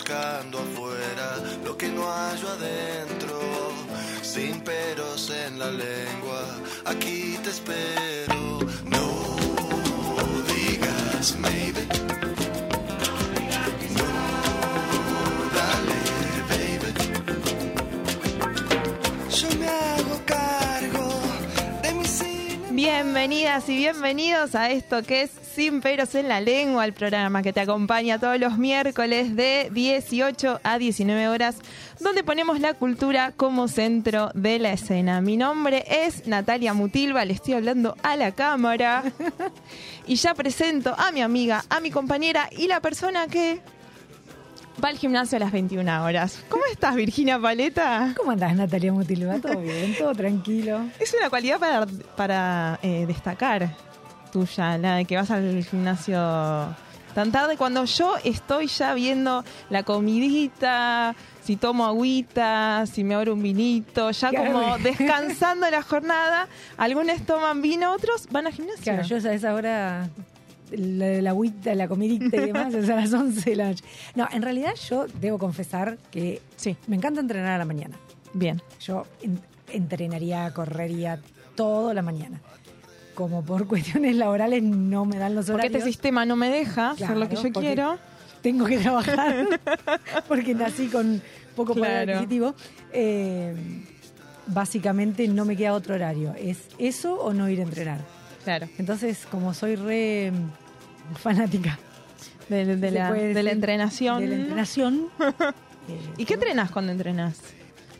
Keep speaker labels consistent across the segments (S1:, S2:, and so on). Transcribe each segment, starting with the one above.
S1: Buscando afuera lo que no hallo adentro. Sin peros en la lengua, aquí te espero. No digas maybe.
S2: Bienvenidas y bienvenidos a esto que es Sin Peros en la Lengua, el programa que te acompaña todos los miércoles de 18 a 19 horas, donde ponemos la cultura como centro de la escena. Mi nombre es Natalia Mutilva, le estoy hablando a la cámara y ya presento a mi amiga, a mi compañera y la persona que va al gimnasio a las 21 horas. ¿Cómo estás, Virginia Paleta?
S3: ¿Cómo andás, Natalia Mutilva? ¿Todo bien? ¿Todo tranquilo?
S2: Es una cualidad para, para eh, destacar tuya, la de que vas al gimnasio tan tarde, cuando yo estoy ya viendo la comidita, si tomo agüita, si me abro un vinito, ya
S3: Claro.
S2: como descansando la jornada. Algunos toman vino, otros van al gimnasio.
S3: Claro, yo a esa hora, la, la agüita, la comidita y demás, es a las 11 de la noche. No, en realidad yo debo confesar que
S2: Sí,
S3: me encanta entrenar a la mañana.
S2: bien.
S3: Yo en- entrenaría, correría toda la mañana. Como por cuestiones laborales no me dan los
S2: Porque
S3: horarios.
S2: este sistema no me deja hacer lo que yo
S3: porque
S2: quiero.
S3: Tengo que trabajar porque nací con poco poder
S2: Claro.
S3: adquisitivo. Eh, básicamente no me queda otro horario. Es eso o no ir a entrenar.
S2: Claro.
S3: Entonces, como soy re mm, fanática
S2: De, la, de la entrenación.
S3: de la entrenación, eh,
S2: ¿Y qué entrenas cuando entrenas?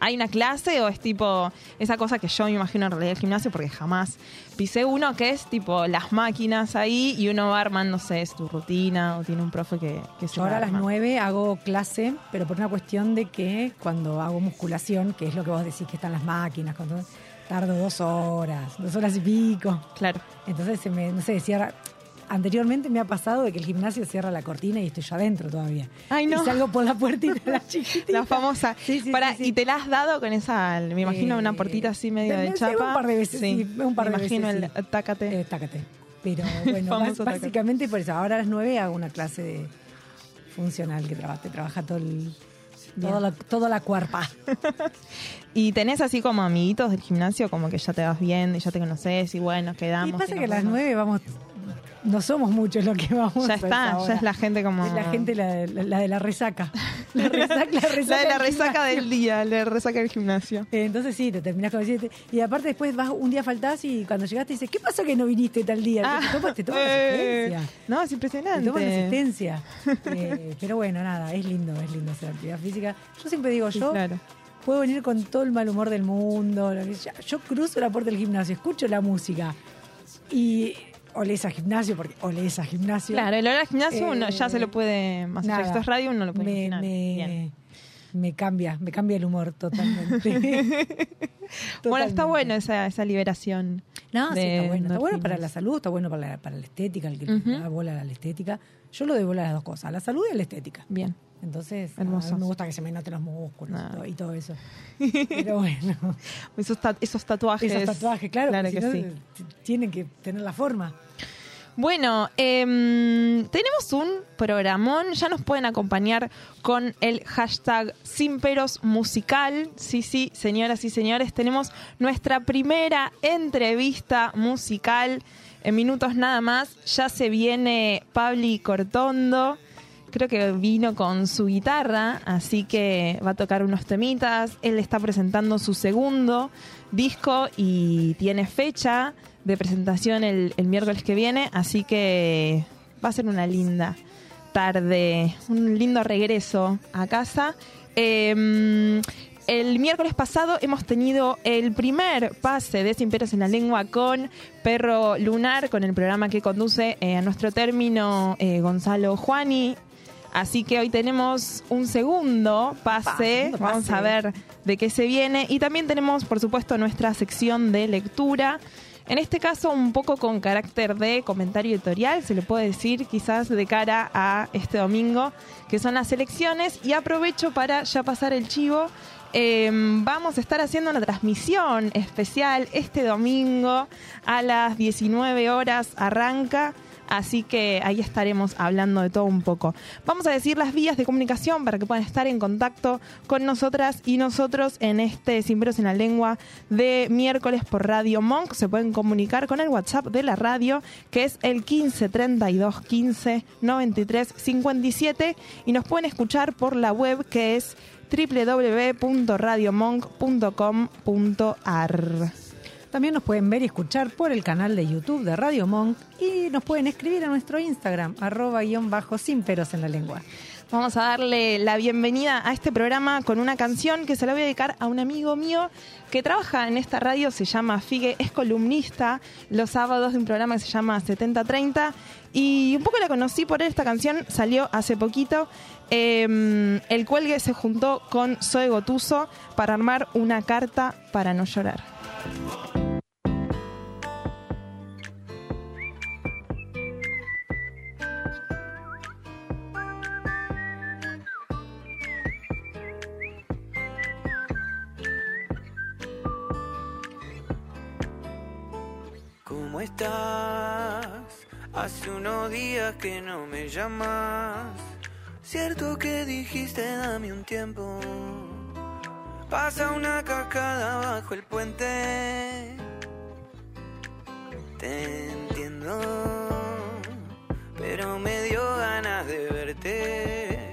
S2: ¿Hay una clase o es tipo esa cosa que yo me imagino en realidad el gimnasio porque jamás pisé uno que es tipo las máquinas ahí y uno va armándose su rutina o tiene un profe que, que se
S3: Yo ahora a las
S2: arma?
S3: 9 hago clase, pero por una cuestión de que cuando hago musculación, que es lo que vos decís que están las máquinas, cuando tardo dos horas, dos horas y pico.
S2: Claro.
S3: Entonces se me, no sé, cierra. Anteriormente me ha pasado de que el gimnasio cierra la cortina y estoy yo adentro todavía.
S2: Ay, no.
S3: Y salgo por la puertita la chiquitita.
S2: La famosa.
S3: Sí, sí,
S2: Para,
S3: sí, sí.
S2: ¿Y te la has dado con esa, me imagino, una
S3: Eh,
S2: puertita así medio de
S3: sí,
S2: chapa?
S3: Un par de veces, sí, un par
S2: me
S3: de
S2: imagino
S3: veces.
S2: el tácate.
S3: Eh, tácate. Pero bueno,
S2: tácate.
S3: básicamente por eso. Ahora a las 9 hago una clase de funcional que trabaja, te trabaja todo el, todo la, toda la cuerpa.
S2: ¿Y tenés así como amiguitos del gimnasio, como que ya te vas viendo y ya te conoces y bueno,
S3: Y
S2: quedamos?
S3: pasa
S2: y
S3: que a las? 9 vamos, no somos muchos los que vamos.
S2: Ya está, ya es la gente como...
S3: Es la gente la, la- la de la resaca. La resaca, la resaca,
S2: La de la
S3: del
S2: resaca del día, la resaca del gimnasio.
S3: Eh, Entonces sí, te terminás con siete. Y aparte después vas un día faltás y cuando llegaste dices, ¿qué pasó que no viniste tal día?
S2: Ah,
S3: te tomas, te tomas
S2: eh,
S3: asistencia.
S2: No, es
S3: Te
S2: impresionante.
S3: tomas asistencia. Eh, pero bueno, nada, es lindo, es lindo hacer actividad física. Yo siempre digo,
S2: Sí,
S3: yo
S2: claro.
S3: puedo venir con todo el mal humor del mundo. Yo cruzo la puerta del gimnasio, escucho la música y olés a gimnasio, porque olés a gimnasio.
S2: Claro, el olor al gimnasio uno
S3: Eh,
S2: ya se lo puede, más allá esto es radio, uno lo puede
S3: me,
S2: imaginar. Bien.
S3: me, me cambia, me cambia el humor totalmente.
S2: Bueno, está bueno esa, esa liberación.
S3: No, sí, está bueno. Está bueno para la salud, está bueno para la, para la estética, el que
S2: Ujú.
S3: da bola a la estética. Yo lo doy bola a las dos cosas, a la salud y a la estética.
S2: Bien.
S3: Entonces,
S2: Hermoso.
S3: a mí me gusta que se me noten los músculos
S2: Ah.
S3: y, todo, y todo eso. Pero bueno,
S2: Esos, ta- esos tatuajes.
S3: esos tatuajes, claro,
S2: Claro
S3: porque
S2: que sí.
S3: tienen que tener la forma.
S2: Bueno, em, tenemos un programón. Ya nos pueden acompañar con el hashtag Sin Peros Musical. Sí, sí, señoras y señores, tenemos nuestra primera entrevista musical. En minutos nada más, ya se viene Pabli Cortondo. Creo que vino con su guitarra, así que va a tocar unos temitas. Él está presentando su segundo disco y tiene fecha de presentación el, miércoles que viene, así que va a ser una linda tarde, un lindo regreso a casa. Eh, el miércoles pasado hemos tenido el primer pase de Sin Peros en la Lengua con Perro Lunar, con el programa que conduce eh, a nuestro término eh, Gonzalo Juani. Así que hoy tenemos un segundo pase.
S3: segundo
S2: Vamos
S3: pase.
S2: a ver de qué se viene. Y también tenemos, por supuesto, nuestra sección de lectura. En este caso, un poco con carácter de comentario editorial, se le puede decir, quizás de cara a este domingo, que son las elecciones. Y aprovecho para ya pasar el chivo. Eh, vamos a estar haciendo una transmisión especial este domingo a las 19 horas. Arranca. Así que ahí estaremos hablando de todo un poco. Vamos a decir las vías de comunicación para que puedan estar en contacto con nosotras y nosotros en este Sin Pelos en la Lengua de miércoles por Radio Monk. Se pueden comunicar con el WhatsApp de la radio, que es el 15 32 15 93 57. Y nos pueden escuchar por la web, que es www.radiomonk.com.ar.
S3: También nos pueden ver y escuchar por el canal de YouTube de Radio Monk y nos pueden escribir a nuestro Instagram, arroba guion bajo sin peros en la lengua.
S2: Vamos a darle la bienvenida a este programa con una canción que se la voy a dedicar a un amigo mío que trabaja en esta radio, se llama Figue, es columnista los sábados de un programa que se llama 7030 y un poco la conocí por esta canción, salió hace poquito. Eh, el cuelgue se juntó con Zoe Gotuso para armar una carta para no llorar.
S4: Hace unos días que no me llamas. Cierto que dijiste dame un tiempo. Pasa una cascada bajo el puente. Te entiendo, pero me dio ganas de verte.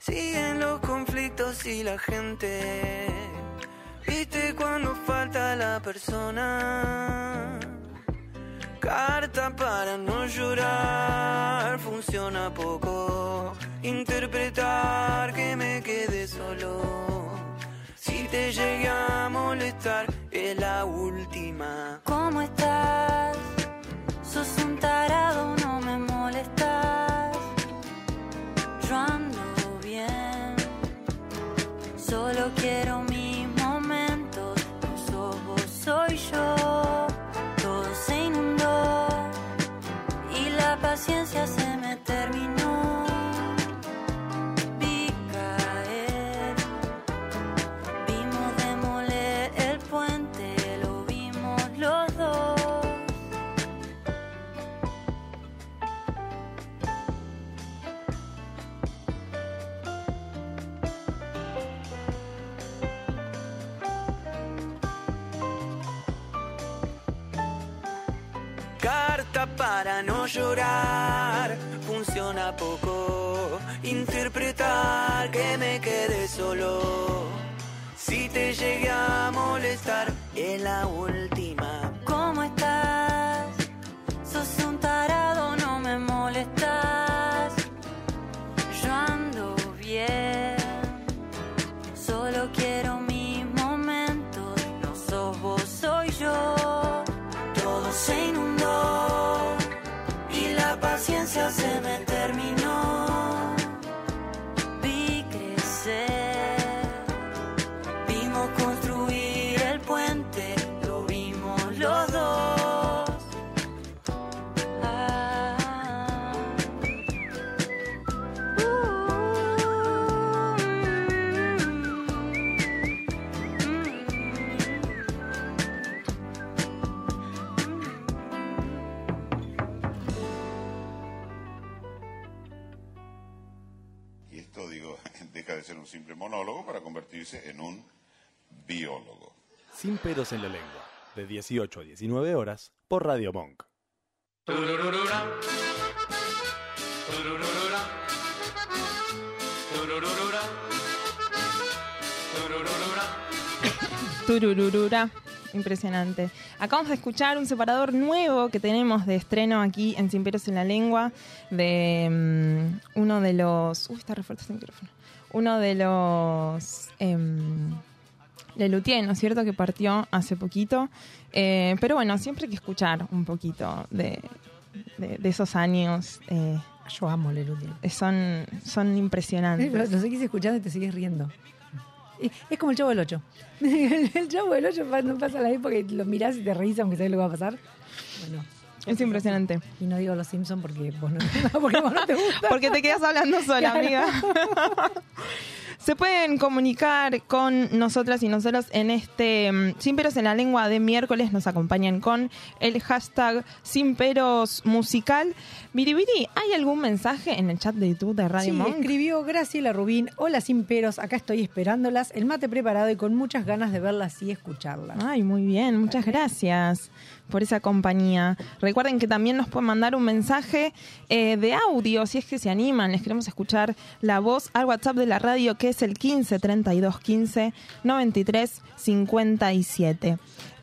S4: Siguen los conflictos y la gente. Viste cuando falta la persona. Carta para no llorar, funciona poco. Interpretar que me quede solo. Si te llegué a molestar, es la última.
S5: ¿Cómo estás? Sos un tarado, no me molestas. Yo ando bien, solo quiero mis paciencia se me terminó.
S6: Esto, digo, deja de ser un simple monólogo para convertirse en un biólogo.
S7: Sin pelos en la lengua, de 18 a 19 horas por Radio Monk.
S2: Turururura. Impresionante. Acabamos de escuchar un separador nuevo que tenemos de estreno aquí en Sin Pelos en la Lengua de mm, uno de los... Uy, está re fuerte este micrófono. Uno de los em, Lelutier, ¿no es cierto? Que partió hace poquito. Eh, pero bueno, siempre hay que escuchar un poquito de, de- de esos años. eh,
S3: Yo amo Lelutier.
S2: son, son impresionantes.
S3: Lo seguís escuchando y te sigues riendo. Es- como el Chavo del 8. El Chavo del 8 pa- no pasa la época y lo mirás y te reís aunque sabes lo que va a pasar. Bueno.
S2: Es impresionante.
S3: Y no digo los Simpsons porque vos no, porque vos no te gusta.
S2: Porque te quedas hablando sola,
S3: Claro.
S2: amiga. Se pueden comunicar con nosotras y nosotros en este mm, Sin Peros en la Lengua de miércoles. Nos acompañan con el hashtag Sin Peros Musical. Biribiri, ¿hay algún mensaje en el chat de YouTube de Radio
S3: Sí,
S2: Monk?
S3: escribió Graciela Rubín. Hola sin peros, acá estoy esperándolas. El mate preparado y con muchas ganas de verlas y escucharlas.
S2: Ay, muy bien, muchas gracias por esa compañía. Recuerden que también nos pueden mandar un mensaje eh, de audio si es que se animan. Les queremos escuchar la voz al WhatsApp de la radio que es el 15 32 15 93 57.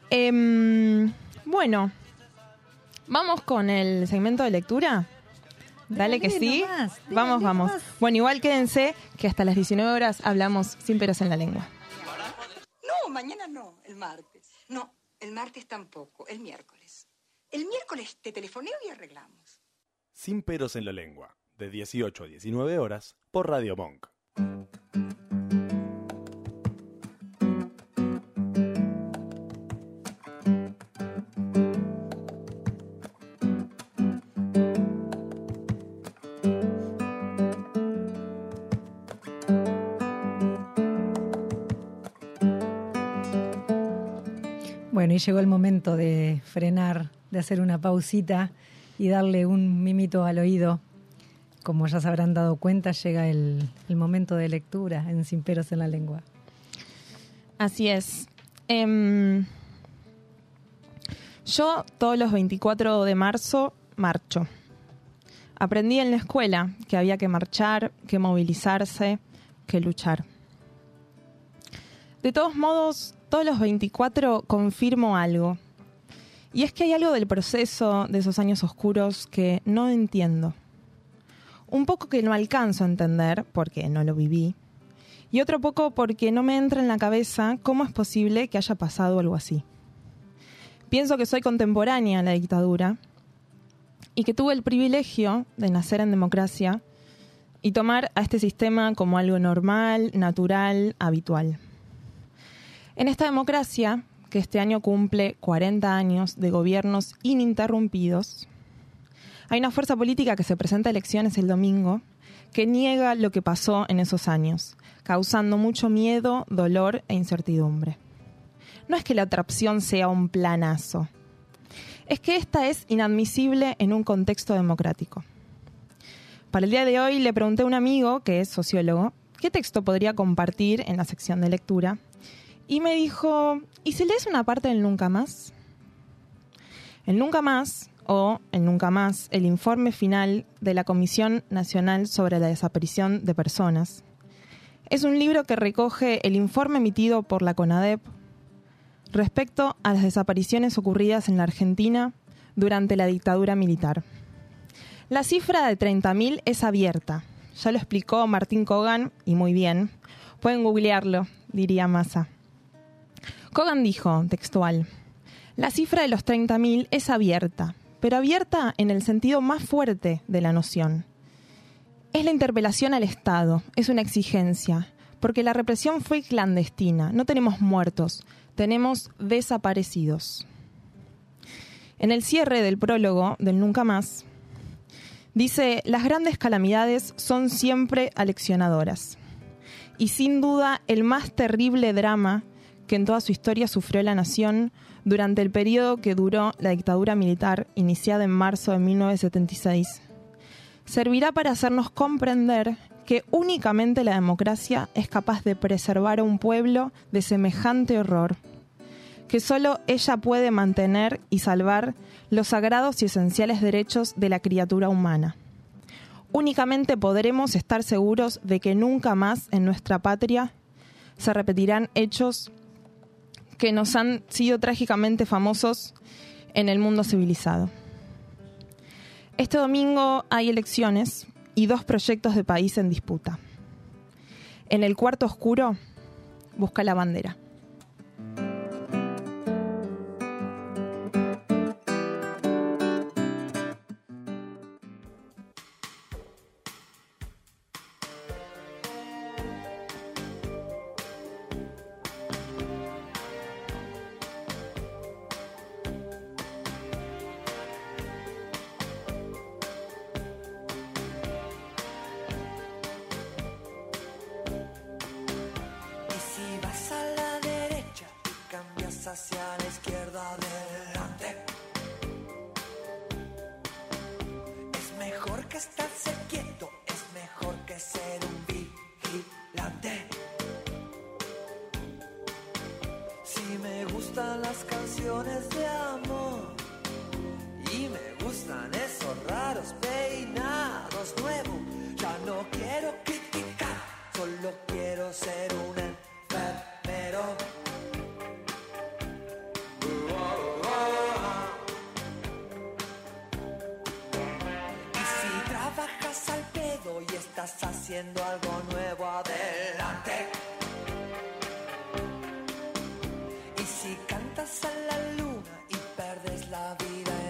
S2: Em, bueno, vamos con el segmento de lectura. Dale, que sí.
S3: nomás, dale
S2: vamos, vamos.
S3: nomás.
S2: Bueno, igual quédense que hasta las 19 horas hablamos sin peros en la lengua.
S8: No, mañana no, el martes. No, el martes tampoco, el miércoles. El miércoles te telefoneo y arreglamos.
S7: Sin peros en la lengua, de 18 a 19 horas, por Radio Monk.
S3: Llegó el momento de frenar, de hacer una pausita y darle un mimito al oído. Como ya se habrán dado cuenta, llega el, el momento de lectura en Sin peros en la lengua.
S2: Así es. Em, yo todos los 24 de marzo marcho. Aprendí en la escuela que había que marchar, que movilizarse, que luchar. De todos modos, todos los 24 confirmo algo. Y es que hay algo del proceso de esos años oscuros que no entiendo. Un poco que no alcanzo a entender porque no lo viví y otro poco porque no me entra en la cabeza cómo es posible que haya pasado algo así. Pienso que soy contemporánea a la dictadura y que tuve el privilegio de nacer en democracia y tomar a este sistema como algo normal, natural, habitual. En esta democracia, que este año cumple 40 años de gobiernos ininterrumpidos, hay una fuerza política que se presenta a elecciones el domingo que niega lo que pasó en esos años, causando mucho miedo, dolor e incertidumbre. No es que la otra opción sea un planazo, es que esta es inadmisible en un contexto democrático. Para el día de hoy le pregunté a un amigo, que es sociólogo, qué texto podría compartir en la sección de lectura, y me dijo, ¿y si lees una parte del Nunca Más? El Nunca Más, o el Nunca Más, el informe final de la Comisión Nacional sobre la Desaparición de Personas, es un libro que recoge el informe emitido por la CONADEP respecto a las desapariciones ocurridas en la Argentina durante la dictadura militar. La cifra de 30.000 es abierta. Ya lo explicó Martín Kogan y muy bien. Pueden googlearlo, diría Massa. Kogan dijo, textual, la cifra de los 30.000 es abierta, pero abierta en el sentido más fuerte de la noción. Es la interpelación al Estado, es una exigencia, porque la represión fue clandestina, no tenemos muertos, tenemos desaparecidos. En el cierre del prólogo del Nunca Más, dice, las grandes calamidades son siempre aleccionadoras. Y sin duda el más terrible drama que en toda su historia sufrió la nación durante el periodo que duró la dictadura militar iniciada en marzo de 1976, servirá para hacernos comprender que únicamente la democracia es capaz de preservar a un pueblo de semejante horror, que solo ella puede mantener y salvar los sagrados y esenciales derechos de la criatura humana. Únicamente podremos estar seguros de que nunca más en nuestra patria se repetirán hechos que nos han sido trágicamente famosos en el mundo civilizado. Este domingo hay elecciones y dos proyectos de país en disputa. En el cuarto oscuro busca la bandera.
S9: Mejor que estarse quieto, es mejor que ser un vigilante. Si me gustan las canciones de amor y me gustan esos raros peinados nuevos, ya no quiero criticar, solo quiero ser un enfermero. Haciendo algo nuevo, adelante. Y si cantas a la luna y perdes la vida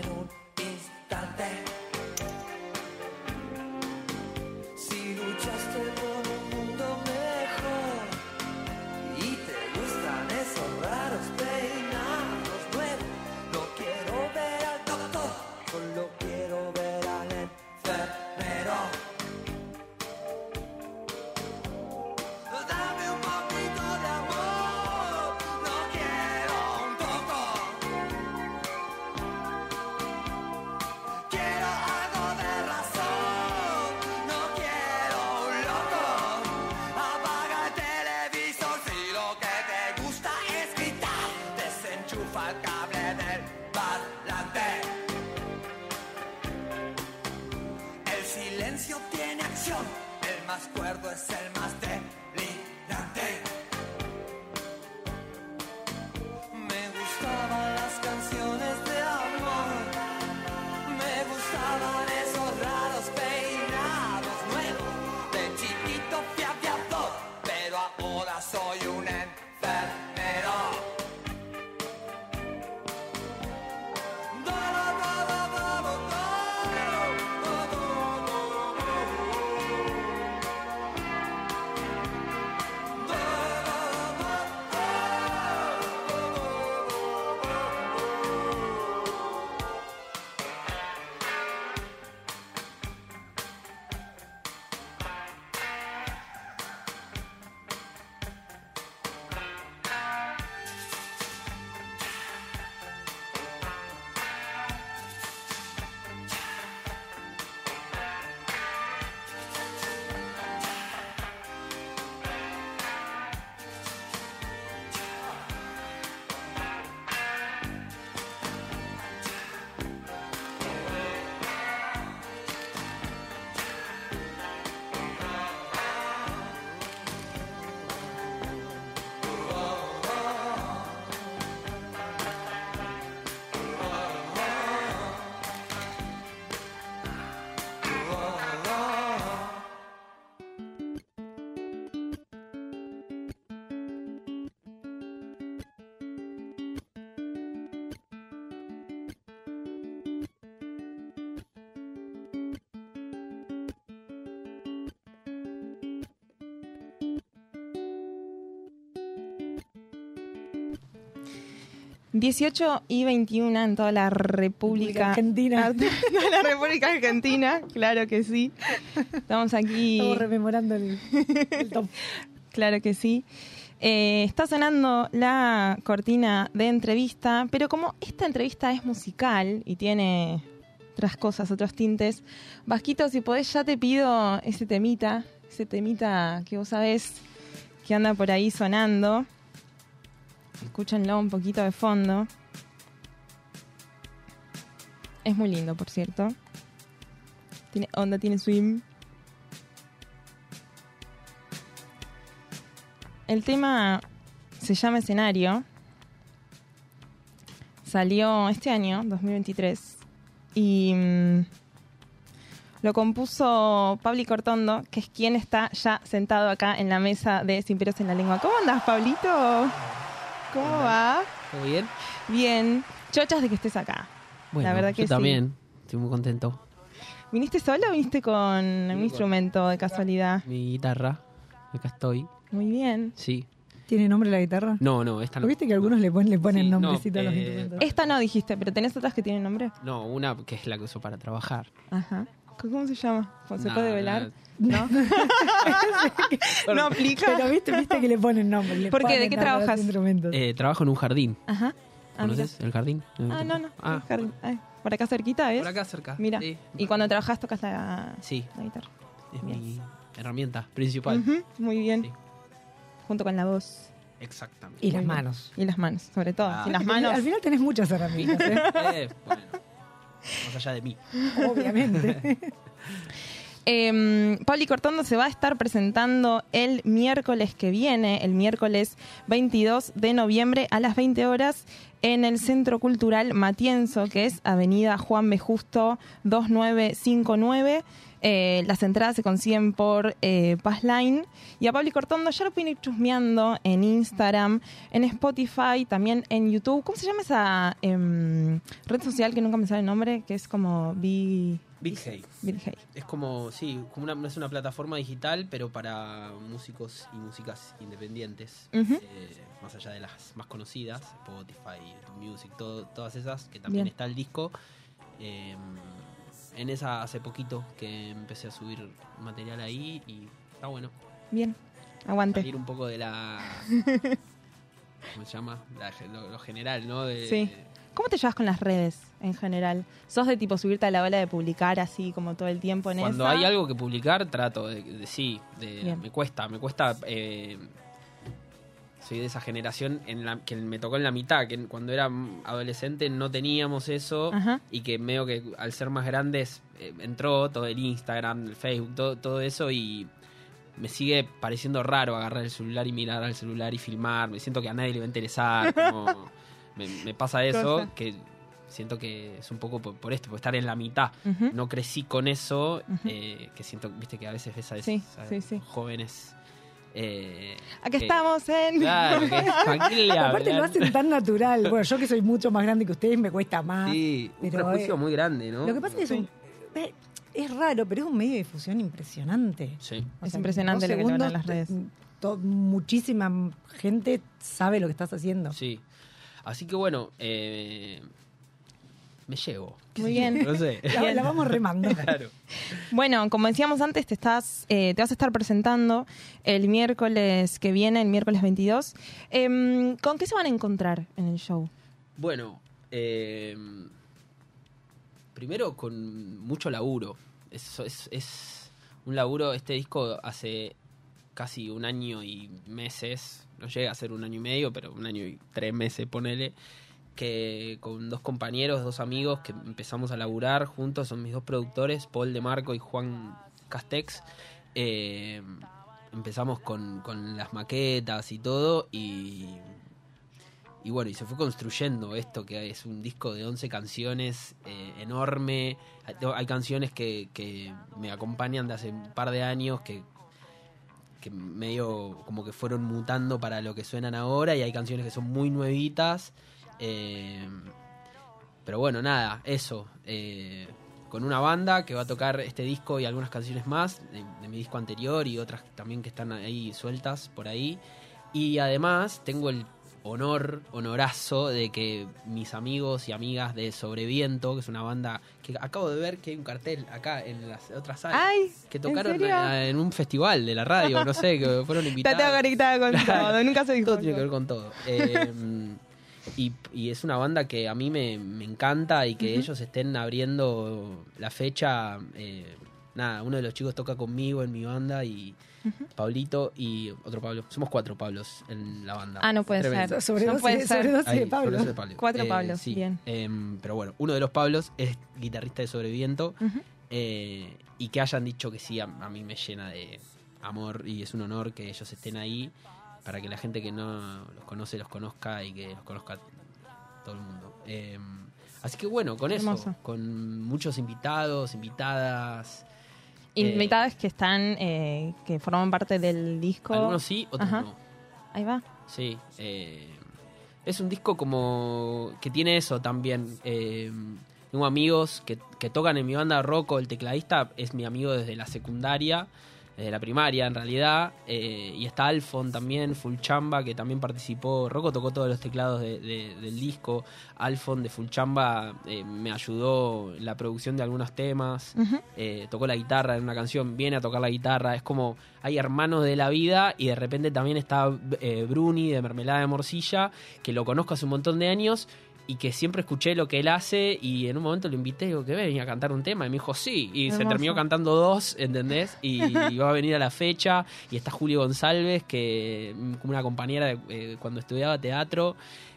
S2: ...18 y 21 en toda la República...
S3: Argentina.
S2: Toda la República Argentina, claro que sí. Estamos aquí...
S3: Estamos rememorando el, el top.
S2: Claro que sí. Eh, está sonando la cortina de entrevista, pero como esta entrevista es musical y tiene otras cosas, otros tintes, Vasquito, si podés, ya te pido ese temita, ese temita que vos sabés que anda por ahí sonando. Escúchenlo un poquito de fondo. Es muy lindo, por cierto. Tiene onda, tiene swim. El tema se llama Escenario. Salió este año, 2023. Y mm, lo compuso Pabli Cortondo, que es quien está ya sentado acá en la mesa de Sin Peros en la Lengua. ¿Cómo andas, Pablito? ¿Cómo va?
S10: ¿Todo bien?
S2: Bien. Chochas de que estés acá.
S10: Bueno,
S2: la verdad que
S10: yo
S2: sí.
S10: también. Estoy muy contento.
S2: ¿Viniste solo o viniste con un instrumento de casualidad?
S10: Mi guitarra. Acá estoy.
S2: Muy bien.
S10: Sí.
S3: ¿Tiene nombre la guitarra?
S10: No, no, esta no.
S3: ¿Viste que algunos le ponen, le ponen
S10: Sí, no,
S3: nombrecito a los
S10: eh,
S3: instrumentos?
S2: Esta no dijiste, pero tenés otras que tienen nombre.
S10: No, una que es la que uso para trabajar.
S2: Ajá. ¿Cómo se llama? ¿Se
S10: No,
S2: puede
S10: no.
S2: velar? No. no aplica.
S3: Pero viste, viste que le ponen nombre. le
S2: ¿Por qué? ¿De qué trabajas?
S10: Eh, trabajo en un jardín.
S2: Ajá. Ah.
S10: ¿Conoces el jardín?
S2: Ah, no, no.
S10: Ah,
S2: Jardín. Ay, ¿Por acá cerquita es?
S10: Por acá cerca.
S2: Mira.
S10: Sí.
S2: Y cuando trabajas tocas la,
S10: Sí,
S2: la guitarra.
S10: es
S2: Bien.
S10: mi herramienta principal.
S2: Muy bien.
S10: Sí.
S2: Junto con la voz.
S10: Exactamente.
S3: Y las manos.
S2: Y las manos, sobre todo.
S10: Ah.
S2: Y las
S3: Al
S2: manos.
S3: final tenés muchas herramientas, ¿eh?
S10: Eh, bueno, más allá de mí.
S3: obviamente.
S2: Eh, Pauli Cortando se va a estar presentando el miércoles que viene, el miércoles 22 de noviembre a las 20 horas en el Centro Cultural Matienzo, que es Avenida Juan B. Justo 2959. Eh, las entradas se consiguen por eh, Passline. Y a Pauli Cortando ya lo pueden ir chusmeando en Instagram, en Spotify, también en YouTube. ¿Cómo se llama esa em, red social que nunca me sale el nombre? Que es como Big,
S10: Big Hey.
S2: Big Hey.
S10: Es como, sí, como una, es una plataforma digital, pero para músicos y músicas independientes. Eh, más allá de las más conocidas, Spotify, Music, todo, todas esas, que también
S2: Bien.
S10: está el disco. Eh, en esa hace poquito que empecé a subir material ahí y está bueno.
S2: Bien, aguante.
S10: Salir un poco de la. ¿Cómo se llama? La- lo, lo general, ¿no? De-
S2: Sí. ¿Cómo te llevas con las redes en general? ¿Sos de tipo subirte a la ola de publicar así como todo el tiempo en
S10: Cuando
S2: esa?
S10: hay algo que publicar, trato de, de- sí, de- me cuesta, me cuesta. eh, soy de esa generación en la que me tocó en la mitad, que cuando era adolescente no teníamos eso
S2: Ajá.
S10: y que medio que al ser más grandes eh, entró todo el Instagram, el Facebook, todo, todo eso y me sigue pareciendo raro agarrar el celular y mirar al celular y filmar. Me siento que a nadie le va a interesar. como- me, me pasa eso,
S2: Cosa.
S10: que siento que es un poco por, por esto, por estar en la mitad. No crecí con eso, eh, que siento, viste que a veces ves a
S2: Sí,
S10: esos a
S2: sí, sí.
S10: jóvenes. Eh,
S2: Aquí
S10: que-
S2: estamos en...
S10: Claro, que ¿a quién le
S3: Aparte lo hacen tan natural. Bueno, yo que soy mucho más grande que ustedes me cuesta más.
S10: Sí, un
S3: Pero,
S10: prejuicio
S3: eh,
S10: muy grande, ¿no?
S3: Lo que pasa es que es, un- eh, es raro, pero es un medio de difusión impresionante.
S10: Sí.
S2: Es impresionante lo que logran
S3: segundos,
S2: las redes.
S3: to- muchísima gente sabe lo que estás haciendo.
S10: Sí. Así que bueno, eh, me llevo.
S2: Muy bien.
S10: No sé.
S3: La, la vamos remando.
S10: claro.
S2: Bueno, como decíamos antes, te estás, eh, te vas a estar presentando el miércoles que viene, el miércoles 22. Em, ¿Con qué se van a encontrar en el show?
S10: Bueno, eh, primero con mucho laburo. Es, es, es un laburo, este disco hace casi un año y meses, no llega a ser un año y medio, pero un año y tres meses, ponele, que con dos compañeros, dos amigos que empezamos a laburar juntos, son mis dos productores, Paul de Marco y Juan Castex. eh, empezamos con, con las maquetas y todo y y bueno, y se fue construyendo esto, que es un disco de 11 canciones eh, enorme. Hay, canciones que, que me acompañan de hace un par de años que, que medio como que fueron mutando para lo que suenan ahora y hay canciones que son muy nuevitas. Eh, pero bueno, nada, eso. eh, con una banda que va a tocar este disco y algunas canciones más de, de mi disco anterior y otras también que están ahí sueltas por ahí. Y además tengo el honor, honorazo de que mis amigos y amigas de Sobreviento, que es una banda que acabo de ver que hay un cartel acá en las otras salas,
S2: ¡Ay!
S10: que
S2: ¿en
S10: tocaron en un festival de la radio, no sé, que fueron
S2: Está
S10: invitados.
S2: todo conectada con
S10: Claro.
S2: todo, nunca se dijo.
S10: Todo tiene que ver con todo. Eh, y, y es una banda que a mí me, me encanta y que ellos estén abriendo la fecha. eh, nada, uno de los chicos toca conmigo en mi banda y Pablito y otro Pablo. Somos cuatro Pablos en la banda.
S2: Ah, no puede
S10: Tremendo.
S2: ser.
S3: Sobre
S2: no
S3: doce-
S2: puede ser.
S3: sobre doce
S10: Ahí,
S3: de Pablo.
S10: sobre ese Pablo.
S2: Cuatro
S10: Eh,
S2: Pablos,
S10: sí.
S2: bien.
S10: Em, pero bueno, uno de los Pablos es guitarrista de Sobreviento.
S2: Ujú.
S10: eh, y que hayan dicho que sí, a, a mí me llena de amor y es un honor que ellos estén ahí para que la gente que no los conoce los conozca y que los conozca todo el mundo. Em, así que bueno, con
S2: Hermoso.
S10: eso, con muchos invitados, invitadas. eh,
S2: Invitadas que están, eh, que forman parte del disco.
S10: algunos sí, otros
S2: Ajá.
S10: no.
S2: Ahí va.
S10: Sí, eh, es un disco como que tiene eso también. eh, tengo amigos que, que tocan en mi banda Rocco, el tecladista es mi amigo desde la secundaria, desde la primaria en realidad. eh, y está Alfon también, Full Chamba, que también participó. Rocco tocó todos los teclados de- de- del disco. Alfon de Full Chamba eh, me ayudó en la producción de algunos temas eh, tocó la guitarra en una canción, viene a tocar la guitarra, es como hay hermanos de la vida y de repente también está eh, Bruni de Mermelada de Morcilla, que lo conozco hace un montón de años y que siempre escuché lo que él hace y en un momento lo invité y digo, ¿qué venía a cantar un tema? Y me dijo, sí, y se terminó cantando dos, ¿entendés? Y, y va a venir a la fecha y está Julio González, que mm, como una compañera de, eh, cuando estudiaba teatro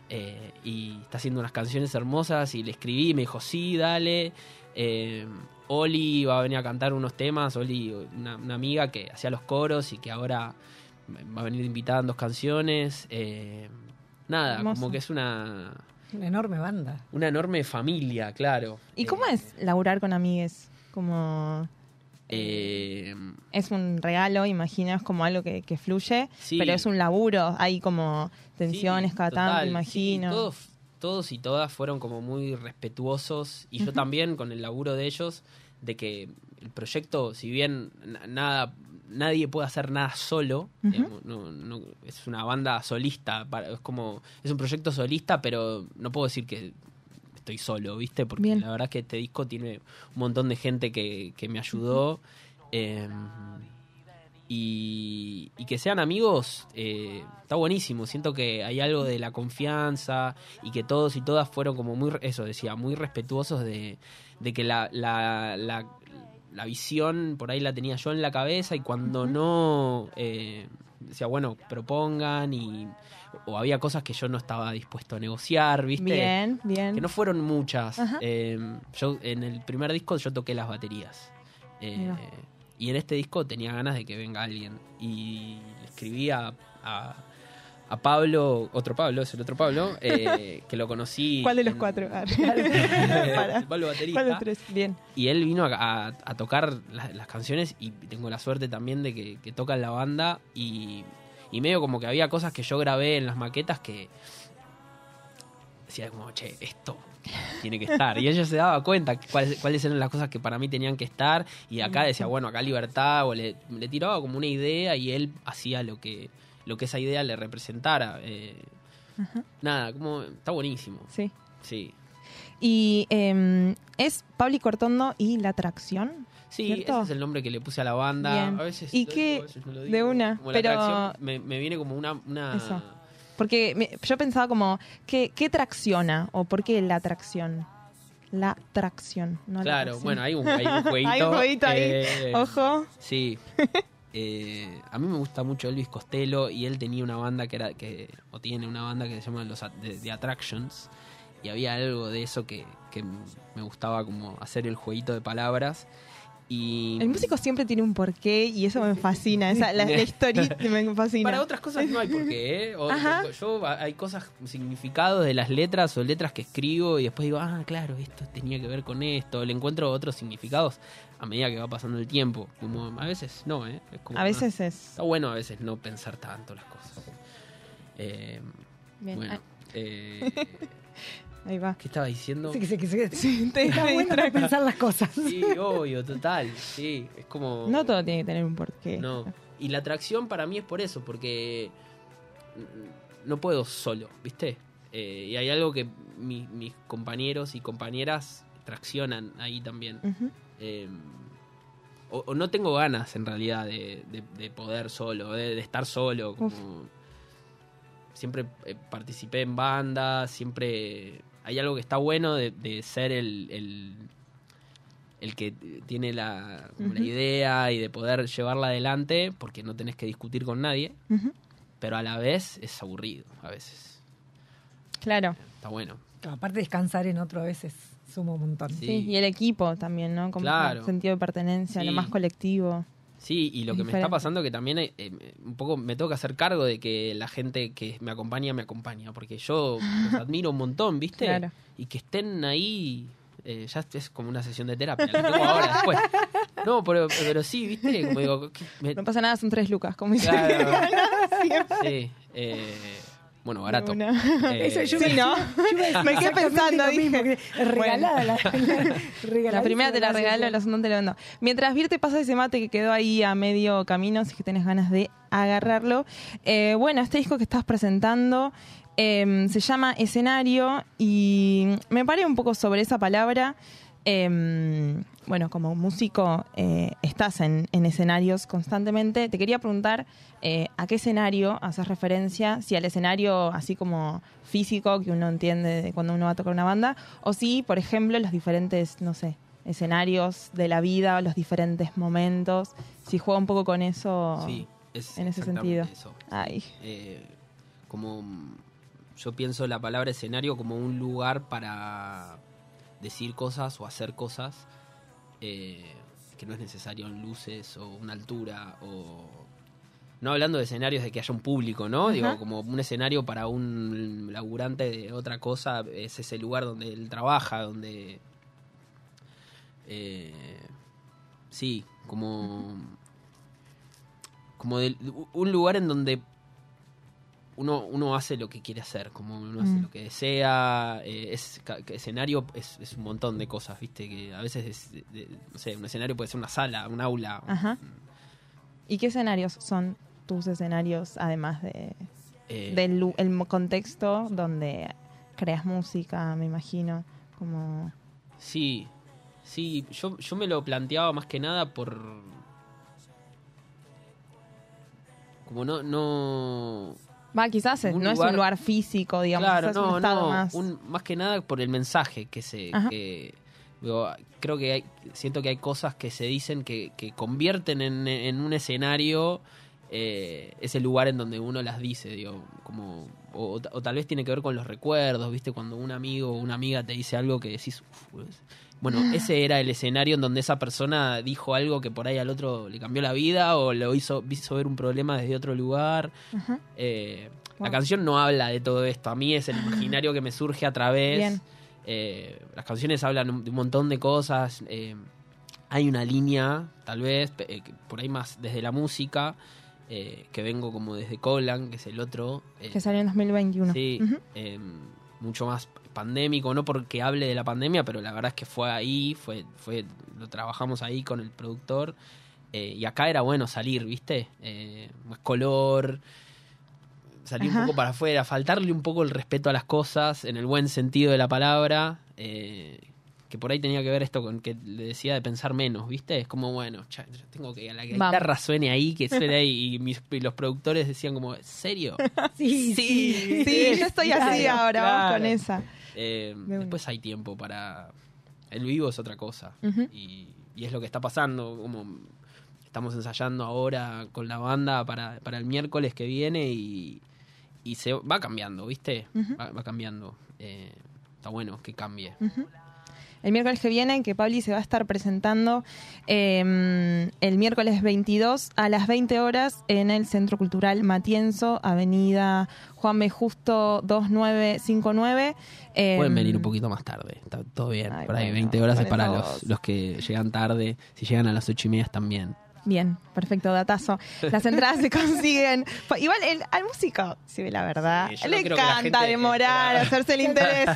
S10: eh, y está haciendo unas canciones hermosas y le escribí y me dijo, sí, dale. Eh, Oli va a venir a cantar unos temas, Oli, una, una amiga que hacía los coros y que ahora va a venir invitada en dos canciones. Nada,
S3: Hermoso.
S10: como que es una,
S3: Una enorme banda.
S10: una enorme familia, claro.
S2: ¿Y cómo es laburar con amigues? Como
S10: Eh,
S2: es un regalo, imaginas como algo que, que fluye,
S10: Sí.
S2: pero es un laburo, hay como tensiones cada
S10: total,
S2: tanto,
S10: sí,
S2: imagino.
S10: todos, todos y todas fueron como muy respetuosos y yo también con el laburo de ellos, de que el proyecto, si bien na- nada nadie puede hacer nada solo, no- no- es una banda solista, para- es como es un proyecto solista, pero no puedo decir que estoy solo, ¿viste? Porque
S2: Bien.
S10: la verdad es que este disco tiene un montón de gente que, que me ayudó. eh, y, y que sean amigos eh, está buenísimo. Siento que hay algo de la confianza y que todos y todas fueron como muy, eso decía, muy respetuosos de, de que la, la, la, la visión por ahí la tenía yo en la cabeza y cuando no eh, decía, bueno, propongan y o había cosas que yo no estaba dispuesto a negociar, ¿viste?
S2: Bien, bien.
S10: Que no fueron muchas. Eh, yo en el primer disco yo toqué las baterías. Eh, y en este disco tenía ganas de que venga alguien. Y le escribí a, a, a Pablo, otro Pablo, es el otro Pablo, eh, que lo conocí.
S2: ¿Cuál de los
S10: en-
S2: cuatro? Para.
S10: Pablo baterista.
S2: ¿Cuál de los tres? Bien.
S10: Y él vino a, a- a tocar la- las canciones y tengo la suerte también de que, que toca en la banda y, y medio como que había cosas que yo grabé en las maquetas que decía como, che, esto tiene que estar. Y ella se daba cuenta cuáles, cuáles eran las cosas que para mí tenían que estar y acá decía, bueno, acá libertad o le, le tiraba como una idea y él hacía lo que, lo que esa idea le representara. Eh,
S2: Ajá.
S10: nada, como está buenísimo.
S2: Sí.
S10: Sí.
S2: Y eh, es Pablo Cortondo y La Atracción.
S10: Sí,
S2: ¿cierto?
S10: ese es el nombre que le puse a la banda.
S2: Bien.
S10: A veces
S2: ¿Y qué?
S10: digo, a veces no lo
S2: De una,
S10: Como la
S2: pero-
S10: atracción me, me viene como una... una
S2: Eso. Porque me- yo pensaba como, ¿qué, ¿qué tracciona? ¿O por qué la atracción? La tracción, no la
S10: Claro, bueno, hay un, hay un jueguito.
S2: Hay un jueguito ahí.
S10: eh,
S2: Ojo.
S10: Sí. Eh, a mí me gusta mucho Elvis Costello y él tenía una banda que era que o tiene una banda que se llama los The, The Attractions y había algo de eso que, que me gustaba como hacer el jueguito de palabras y
S2: El músico siempre tiene un porqué y eso me fascina. Esa, la, la historia me fascina.
S10: Para otras cosas no hay por qué, ¿eh? O-
S2: Ajá.
S10: yo hay cosas, significados de las letras o letras que escribo y después digo, ah, claro, esto tenía que ver con esto. Le encuentro otros significados a medida que va pasando el tiempo. Como a veces no, ¿eh? Es como
S2: A veces es.
S10: Está bueno a veces no pensar tanto las cosas. Eh,
S2: Bien,
S10: Bueno,
S2: ah.
S10: eh,
S2: Ahí va.
S10: ¿qué estaba diciendo?
S3: Sí, que sí, que sí.
S2: Sí, te-
S3: Está bueno pensar las cosas.
S10: Sí, obvio, total. Sí, es como...
S2: No todo tiene que tener un porqué.
S10: No. Y la atracción para mí es por eso, porque no puedo solo, ¿viste? Eh, y hay algo que mi- mis compañeros y compañeras traccionan ahí también. Eh, o, o no tengo ganas en realidad de, de- de poder solo, de, de estar solo. Como, siempre eh, participé en bandas, siempre hay algo que está bueno de, de ser el, el, el que tiene la, como la
S2: Ujú.
S10: idea y de poder llevarla adelante, porque no tenés que discutir con nadie, pero a la vez es aburrido, a veces.
S2: Claro.
S10: Está bueno.
S3: Aparte descansar en otro a veces suma un montón.
S2: Sí. y el equipo también, ¿no? Como
S10: Claro.
S2: el sentido de pertenencia, lo más colectivo.
S10: Sí, y lo
S2: Es
S10: que me está pasando que también eh, eh, un poco me tengo que hacer cargo de que la gente que me acompaña me acompaña, porque yo los admiro un montón, ¿viste?
S2: Claro.
S10: Y que estén ahí, eh, ya es como una sesión de terapia, tengo ahora después. No, pero, pero sí, ¿viste? Como digo, me-
S2: No pasa nada, son tres lucas, como dice.
S10: Claro. Sí, eh, bueno, barato.
S2: Una.
S10: Eh,
S3: Eso yo
S2: Sí, ¿no? Me quedé pensando, dije.
S3: regalada la,
S2: La primera te la regalo, la segunda te la vendo. Mientras Vir te pasa ese mate que quedó ahí a medio camino, si es que tenés ganas de agarrarlo. Eh, bueno, este disco que estás presentando eh, se llama Escenario y me paré un poco sobre esa palabra. em, bueno, como músico eh, estás en, en escenarios constantemente. Te quería preguntar eh, a qué escenario haces referencia, si al escenario así como físico que uno entiende de cuando uno va a tocar una banda, o si, por ejemplo, los diferentes, no sé, escenarios de la vida, los diferentes momentos, si juega un poco con eso
S10: Sí, es
S2: en ese sentido.
S10: eso.
S2: Ay,
S10: Eh, como mm, yo pienso la palabra escenario como un lugar para decir cosas o hacer cosas eh, que no es necesario en luces o una altura o no hablando de escenarios de que haya un público, ¿no? Digo, como un escenario para un laburante de otra cosa es ese lugar donde él trabaja, donde eh, sí, como como un lugar en donde uno, uno hace lo que quiere hacer, como uno hace
S2: Mm.
S10: lo que desea, eh, es escenario es, es un montón de cosas, viste, que a veces es, de- de- no sé, un escenario puede ser una sala, un aula,
S2: ajá. ¿Y qué escenarios son tus escenarios, además de
S10: eh,
S2: del el contexto donde creas música, me imagino, como
S10: Sí, sí, yo, yo me lo planteaba más que nada por... Como no... no
S2: va, quizás es-
S10: Un
S2: no es un lugar físico, digamos,
S10: claro,
S2: un
S10: no,
S2: estado
S10: no,
S2: más.
S10: un- más que nada por el mensaje que se... Que, digo, creo que hay, siento que hay cosas que se dicen que, que convierten en, en un escenario eh, ese lugar en donde uno las dice, digo, como... O, o tal vez tiene que ver con los recuerdos, ¿viste? Cuando un amigo o una amiga te dice algo que decís... "Uf, pues". Bueno, ese era el escenario en donde esa persona dijo algo que por ahí al otro le cambió la vida o lo hizo, hizo ver un problema desde otro lugar. Eh, La canción no habla de todo esto. A mí es el imaginario que me surge a través. Eh, las canciones hablan de un montón de cosas. eh, hay una línea, tal vez, eh, por ahí más desde la música, que vengo como desde Colan, que es el otro.
S2: que salió en 2021.
S10: Sí,
S2: Ujú.
S10: eh, mucho más pandémico, no porque hable de la pandemia, pero la verdad es que fue ahí, fue, fue, lo trabajamos ahí con el productor. eh, y acá era bueno salir, ¿viste? Eh, más color, salir
S2: Ajá.
S10: un poco para afuera, faltarle un poco el respeto a las cosas, en el buen sentido de la palabra. eh, que por ahí tenía que ver esto con que le decía de pensar menos, ¿viste? Es como, bueno, yo tengo que a la
S2: Vamos.
S10: guitarra suene ahí, que suene ahí. Y, mis- y los productores decían como, ¿en serio?
S3: Sí,
S10: Sí,
S2: Sí, yo estoy así
S10: Claro,
S2: ahora, vamos con esa.
S10: Eh, después hay tiempo para... El vivo es otra cosa. Y, y es lo que está pasando. Como estamos ensayando ahora con la banda para, para el miércoles que viene y, y se va cambiando, ¿viste? Va, va cambiando. Eh, está bueno que cambie.
S2: El miércoles que viene, que Pabli se va a estar presentando eh, el miércoles 22 a las 20 horas en el Centro Cultural Matienzo, Avenida Juan B. Justo 2959. Eh,
S10: Pueden venir un poquito más tarde, está todo bien.
S2: Ay,
S10: por ahí
S2: bueno,
S10: 20 horas es para los, los que llegan tarde. Si llegan a las 8 y media están bien.
S2: Bien, perfecto, datazo. Las entradas se consiguen. Igual el, al músico, si ve la verdad,
S10: Sí, no
S2: le encanta demorar, hacerse el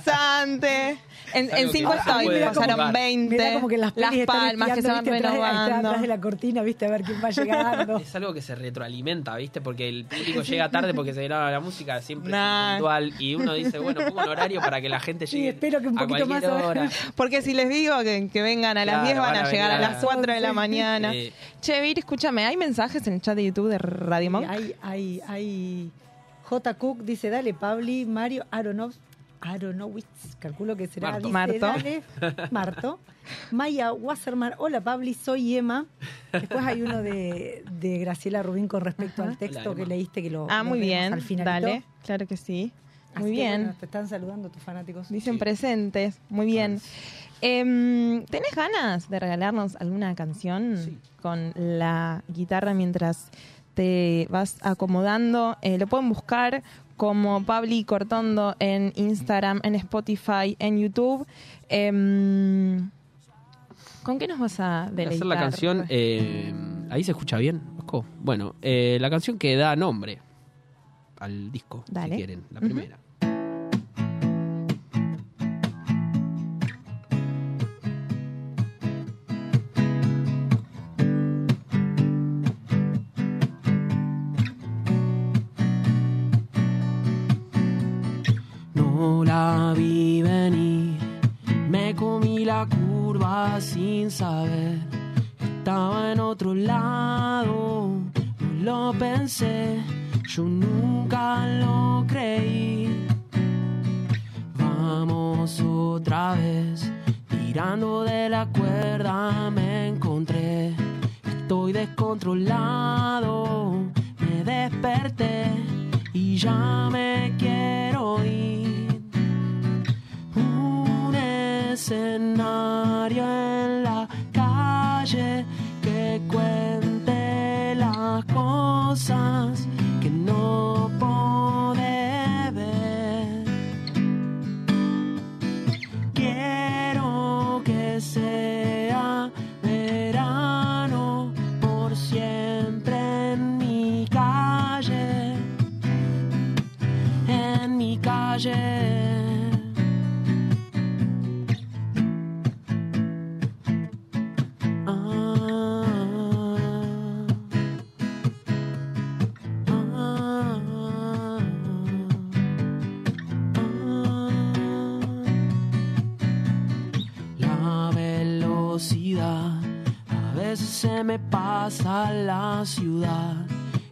S2: interesante. En,
S10: Es
S2: cinco estoy,
S10: puede
S2: pasaron
S10: jugar.
S2: 20.
S3: Mirá como que las, están
S2: palmas que se van
S3: ¿viste?
S2: renovando.
S3: Atrás de la cortina, viste, a ver quién va llegando.
S10: Es algo que se retroalimenta, ¿viste? Porque el público llega tarde porque se graba la música siempre es
S2: Nah.
S10: puntual y uno dice, bueno, pongo un horario para que la gente
S3: Sí,
S10: llegue
S3: espero que un poquito más
S10: hora.
S2: Porque si les digo que, que vengan a las
S10: Claro,
S2: 10 van,
S10: van
S2: a
S10: a
S2: llegar a
S10: a
S2: las
S10: las
S2: 4 de la
S3: 11.
S2: mañana.
S10: Sí.
S2: Che, Vir, escúchame, ¿hay mensajes en el chat de YouTube de Radio Monk?
S3: Hay, hay, hay. J. Cook dice, dale, Pabli, Mario Aronov, Aronowitz, calculo que será.
S10: Marto.
S3: Dice,
S2: Marto.
S3: dale, Marto. Maya Wasserman, hola Pabli, soy Emma. Después hay uno de, de Graciela Rubín con respecto
S2: Ajá.
S3: al texto
S10: Hola,
S3: que leíste, que lo
S2: ah,
S3: lo
S2: muy bien.
S3: al final.
S2: Dale, claro que sí. Muy bien.
S3: te están saludando tus fanáticos.
S2: Dicen
S10: Sí.
S2: presentes, muy bien. Em, ¿Tenés ganas de regalarnos alguna canción
S10: Sí.
S2: con la guitarra mientras te vas acomodando? Eh, lo pueden buscar como Pabli Cortondo en Instagram, en Spotify, en YouTube. Em, ¿Con qué nos vas a
S10: Voy a
S2: deleitar?
S10: hacer la canción, eh, ahí se escucha bien, Bosco? Bueno, eh, la canción que da nombre al disco,
S2: Dale.
S10: si quieren, la primera. No la Estoy descontrolado, me desperté y ya me quiero ir. Un escenario en la calle que cuente las cosas se me pasa la ciudad.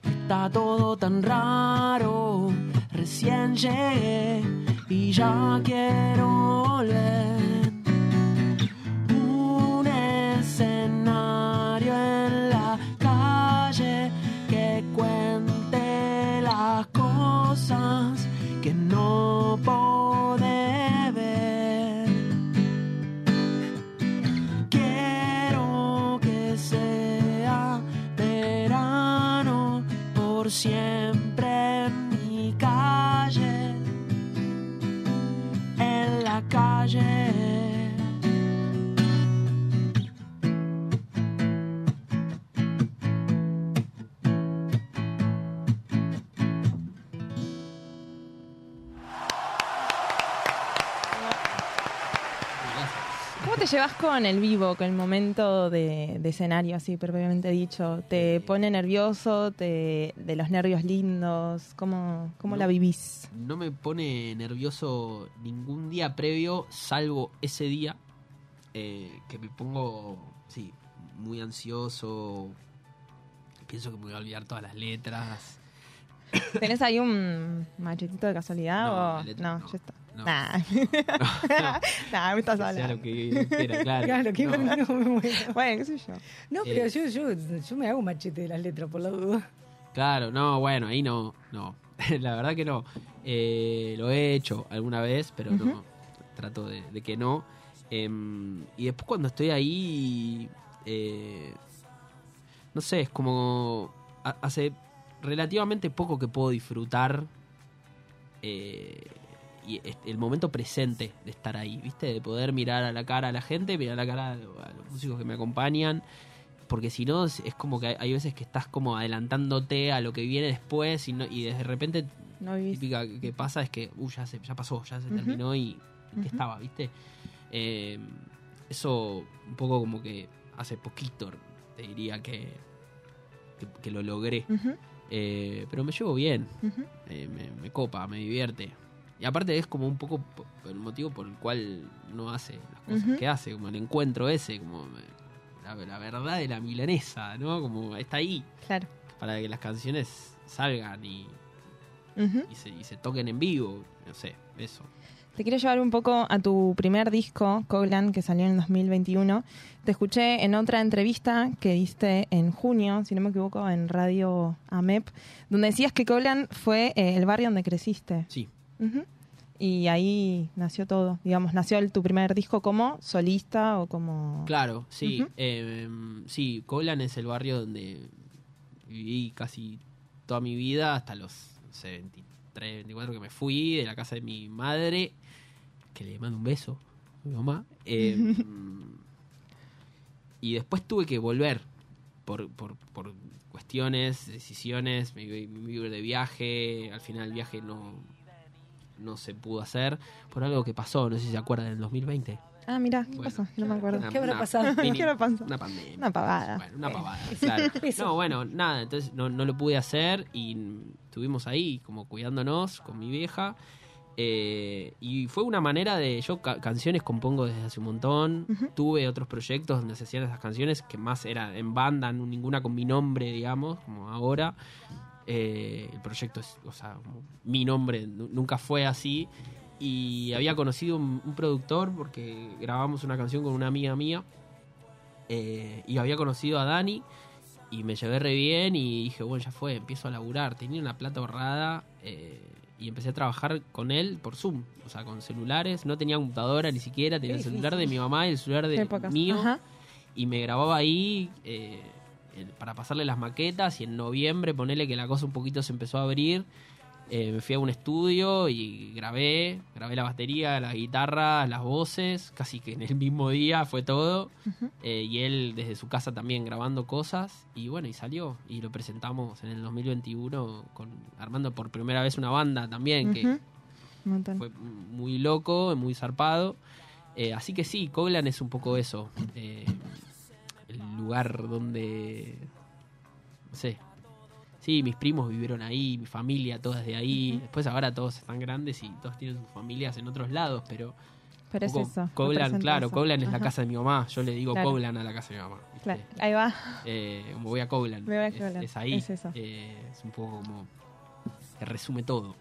S10: Está todo tan raro. Recién llegué y ya quiero volver.
S2: Te llevas con el vivo, con el momento de, de escenario, así propiamente dicho? ¿Te pone nervioso? Te, ¿De los nervios lindos? ¿Cómo, cómo la vivís?
S10: No me pone nervioso ningún día previo, salvo ese día eh, que me pongo, sí, muy ansioso. Pienso que me voy a olvidar todas las letras.
S2: ¿Tenés ahí un machetito de casualidad?
S10: No,
S2: o...
S10: letra-
S2: no,
S10: no,
S2: ya está.
S10: No.
S2: Nah.
S10: no.
S2: Nah, me estás
S10: Que sea lo que quiera, claro.
S3: Claro, que
S10: No.
S3: me.
S2: Bueno, qué sé yo.
S3: No,
S10: Eh.
S3: pero yo, yo, yo me hago un machete de las letras por la duda.
S10: Claro, no, bueno, ahí no, no. La verdad que no. Eh, lo he hecho alguna vez, pero
S2: Ujú.
S10: no. Trato de, de que no. Em, y después cuando estoy ahí, eh, no sé, es como ha- hace relativamente poco que puedo disfrutar eh, y el momento presente de estar ahí, ¿viste? De poder mirar a la cara a la gente, mirar a la cara a lo- a los músicos que me acompañan porque si no es como que hay- veces que estás como adelantándote a lo que viene después y, no, y de repente
S2: No
S10: típica que pasa es que uh, ya, se, ya pasó, ya se terminó y, estaba, ¿viste? Eh, eso un poco como que hace poquito te diría que, que, que lo logré. Eh, pero me llevo bien, eh, me, me copa, me divierte. Y aparte es como un poco po- el motivo por el cual uno hace las cosas que hace, como el encuentro ese, como eh, la, la verdad de la milanesa, ¿no? Como está ahí,
S2: Claro.
S10: para que las canciones salgan y, y se, y se toquen en vivo, no sé, eso.
S2: Te quiero llevar un poco a tu primer disco, Coglan, que salió en 2021. Te escuché en otra entrevista que diste en junio, si no me equivoco, en Radio AMEP, donde decías que Coglan fue eh, el barrio donde creciste.
S10: Sí,
S2: Y ahí nació todo. Digamos, nació el- tu primer disco como solista o como...
S10: claro, sí. Eh, sí, Coblan es el barrio donde viví casi toda mi vida, hasta los no sé, 23, 24 que me fui de la casa de mi madre, que le mando un beso a mi mamá. eh, y después tuve que volver por, por, por cuestiones, decisiones, me me de viaje, al final el viaje no, no se pudo hacer por algo que pasó, no sé si se acuerdan, en el 2020.
S2: Ah, mira, ¿qué
S10: Bueno,
S2: pasó? No me acuerdo.
S10: Una-
S3: ¿Qué habrá pasado?
S10: mini-
S2: ¿Qué habrá pasado?
S10: Una pandemia.
S2: Una pavada.
S10: Bueno, una pavada, claro. No, bueno, nada, entonces no, no lo pude hacer y estuvimos ahí como cuidándonos con mi vieja. Eh, y fue una manera de. Yo ca- canciones compongo desde hace un montón. Tuve otros proyectos donde se hacían esas canciones que más era en banda, ninguna con mi nombre, digamos, como ahora. Eh, el proyecto es, o sea, mi nombre nu- nunca fue así. Y había conocido un, un productor porque grabamos una canción con una amiga mía. eh, y había conocido a Dani. Y me llevé re bien y dije, bueno, ya fue, empiezo a laburar. Tenía una plata ahorrada eh, y empecé a trabajar con él por Zoom. O sea, con celulares. No tenía computadora ni siquiera. Tenía el celular de mi mamá y el celular de mío.
S2: Ajá.
S10: Y me grababa ahí eh, para pasarle las maquetas. Y en noviembre, ponerle que la cosa un poquito se empezó a abrir. eh, me fui a un estudio y grabé. Grabé la batería, la guitarra, las voces. Casi que en el mismo día fue todo. Eh, y él desde su casa también grabando cosas. Y bueno, y salió. Y lo presentamos en el 2021 con, armando por primera vez una banda también. que fue muy loco, muy zarpado. Eh, así que sí, Coglan es un poco eso. El lugar donde. No sé. Sí, mis primos vivieron ahí, mi familia, todas de ahí. Después ahora todos están grandes y todos tienen sus familias en otros lados, pero.
S2: Pero es eso. Representa
S10: claro,
S2: eso.
S10: Coglan es la casa de mi mamá. Yo le digo
S2: Claro.
S10: Coglan a la casa de mi mamá. ¿viste?
S2: Claro, ahí va.
S10: Eh, voy a Coglan.
S2: Voy a
S10: es,
S2: Coglan,
S10: es ahí.
S2: es eso.
S10: eh, es un poco como. que resume todo.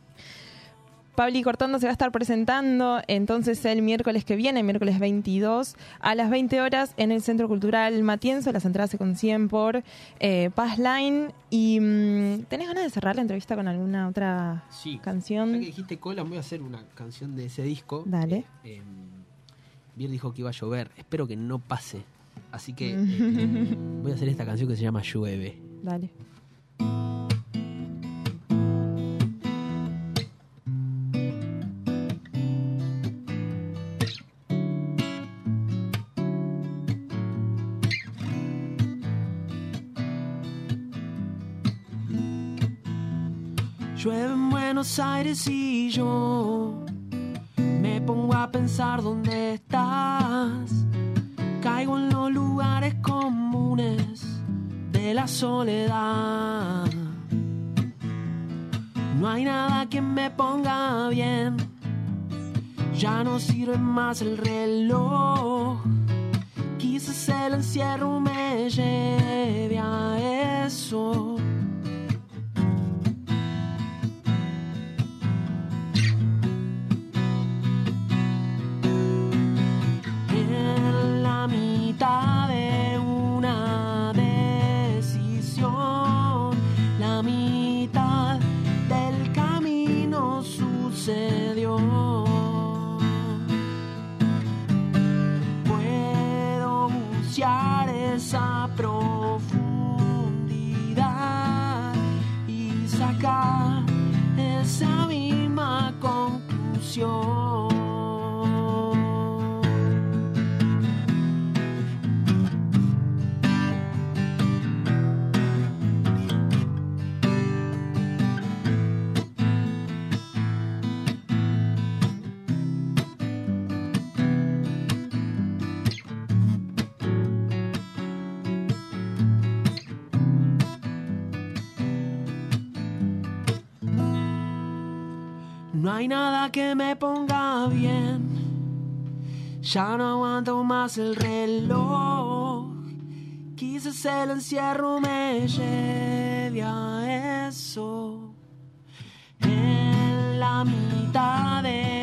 S2: Pabli Cortando se va a estar presentando entonces el miércoles que viene, miércoles 22, a las 20 horas en el Centro Cultural Matienzo. Las entradas se consiguen por eh, Passline. Y mm, ¿tenés ganas de cerrar la entrevista con alguna otra
S10: Sí.
S2: canción?
S10: Ya que dijiste Cola, voy a hacer una canción de ese disco.
S2: Dale.
S10: Eh, Bier dijo que iba a llover. Espero que no pase. Así que eh, voy a hacer esta canción que se llama Llueve.
S2: Dale.
S11: Aires yo me pongo a pensar dónde estás. Caigo en los lugares comunes de la soledad. No hay nada que me ponga bien. Ya no sirve más el reloj. Quizás el encierro me lleve a eso. Conclusión. Hay nada que me ponga bien. Ya no aguanto más el reloj. Quizás el encierro me lleve a eso. En la mitad de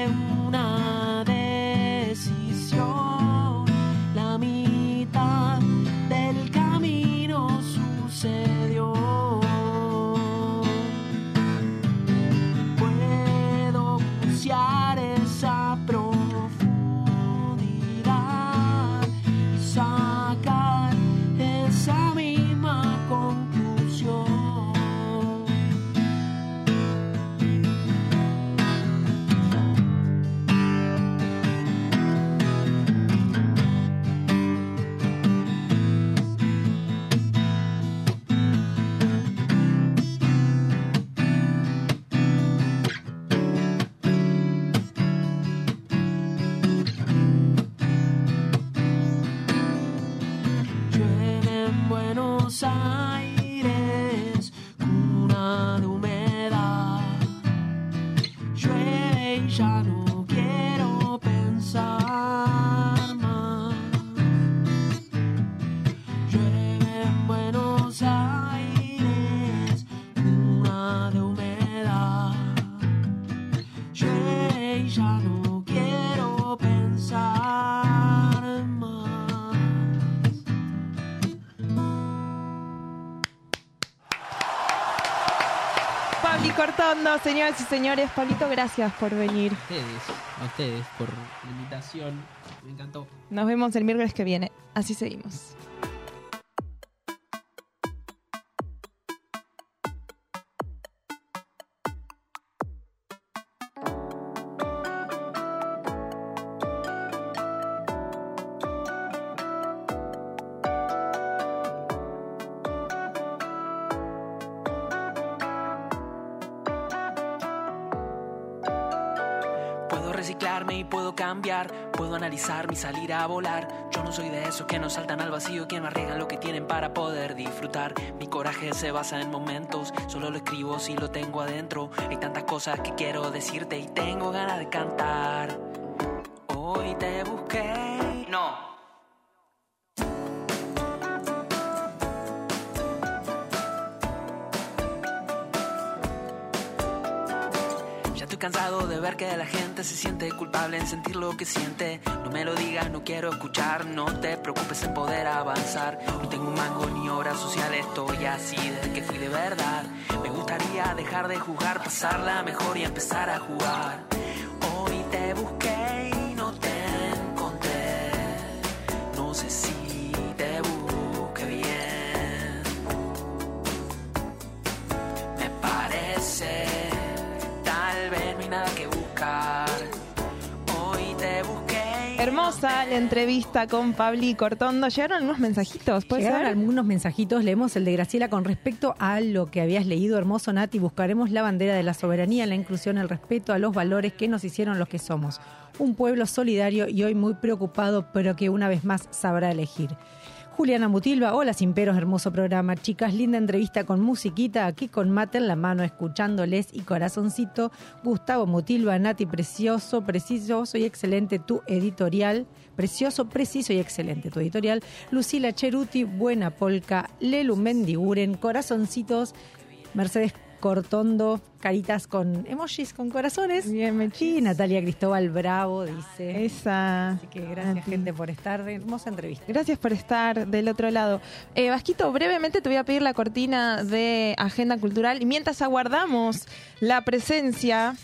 S2: Cortondo, señoras y señores. Pablito, gracias por venir.
S10: A ustedes, a ustedes por la invitación. Me encantó.
S2: Nos vemos el miércoles que viene. Así seguimos.
S12: Mi salir a volar. Yo no soy de esos que no saltan al vacío, que no arriesgan lo que tienen para poder disfrutar. Mi coraje se basa en momentos, solo lo escribo si lo tengo adentro. Hay tantas cosas que quiero decirte y tengo ganas de cantar. Estoy cansado de ver que la gente se siente culpable en sentir lo que siente. No me lo digas, no quiero escuchar. No te preocupes en poder avanzar. No tengo un mango ni obra social, estoy así desde que fui de verdad. Me gustaría dejar de jugar, pasarla mejor y empezar a jugar.
S2: Hermosa la entrevista con Pabli Cortondo. Llegaron algunos mensajitos, ¿puede
S3: Llegaron
S2: ser?
S3: algunos mensajitos, leemos el de Graciela con respecto a lo que habías leído, hermoso Nati, buscaremos la bandera de la soberanía, la inclusión, el respeto a los valores que nos hicieron los que somos. Un pueblo solidario y hoy muy preocupado, pero que una vez más sabrá elegir. Juliana Mutilva, hola Simperos, hermoso programa. Chicas, linda entrevista con musiquita, aquí con mate en la mano, escuchándoles y corazoncito. Gustavo Mutilva, Nati, precioso, preciso y excelente tu editorial. Precioso, preciso y excelente tu editorial. Lucila Cheruti, buena polca. Lelu Mendiguren, corazoncitos. Mercedes Cortondo, caritas con emojis, con corazones.
S2: Bien,
S3: Y Natalia Cristóbal Bravo dice.
S2: Esa.
S3: Así que gracias, gente, por estar. Hermosa entrevista.
S2: Gracias por estar del otro lado. Eh, Vasquito, brevemente te voy a pedir la cortina de Agenda Cultural y mientras aguardamos la presencia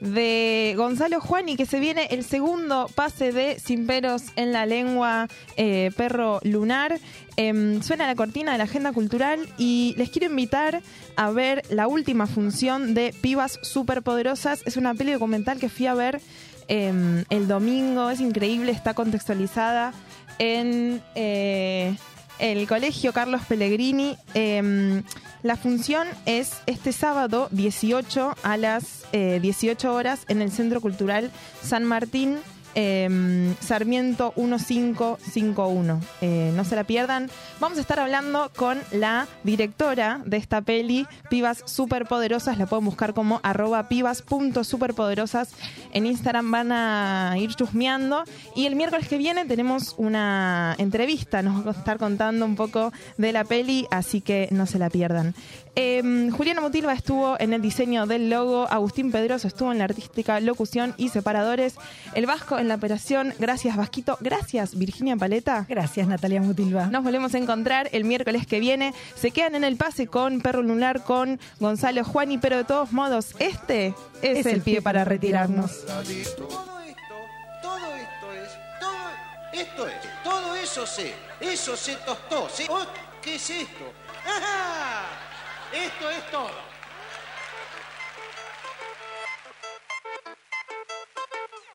S2: de Gonzalo Juani, que se viene el segundo pase de Sin Peros en la Lengua eh, Perro Lunar. Em, suena la cortina de la Agenda Cultural y les quiero invitar a ver la última función de Pibas Superpoderosas. Es una peli documental que fui a ver em, el domingo, es increíble, está contextualizada en eh, el Colegio Carlos Pellegrini. Em, la función es este sábado 18 a las eh, 18 horas en el Centro Cultural San Martín. Em, Sarmiento 1551. Eh, no se la pierdan. Vamos a estar hablando con la directora de esta peli, Pibas Superpoderosas. La pueden buscar como arroba pibas.superpoderosas. En Instagram van a ir chusmeando. Y el miércoles que viene tenemos una entrevista. Nos va a estar contando un poco de la peli, así que no se la pierdan. Eh, Juliana Mutilva estuvo en el diseño del logo, Agustín Pedroso estuvo en la artística, locución y separadores, el Vasco en la operación, gracias Vasquito, gracias Virginia Paleta.
S3: Gracias, Natalia Mutilva.
S2: Nos volvemos a encontrar el miércoles que viene. Se quedan en el pase con Perro Lunar, con Gonzalo Juani, pero de todos modos, este es, el pie para retirarnos.
S13: Todo esto, todo esto es, todo esto es, todo eso se, eso se tostó, ¿sí? Oh, ¿Qué es esto? ¡Ajá! Esto es todo.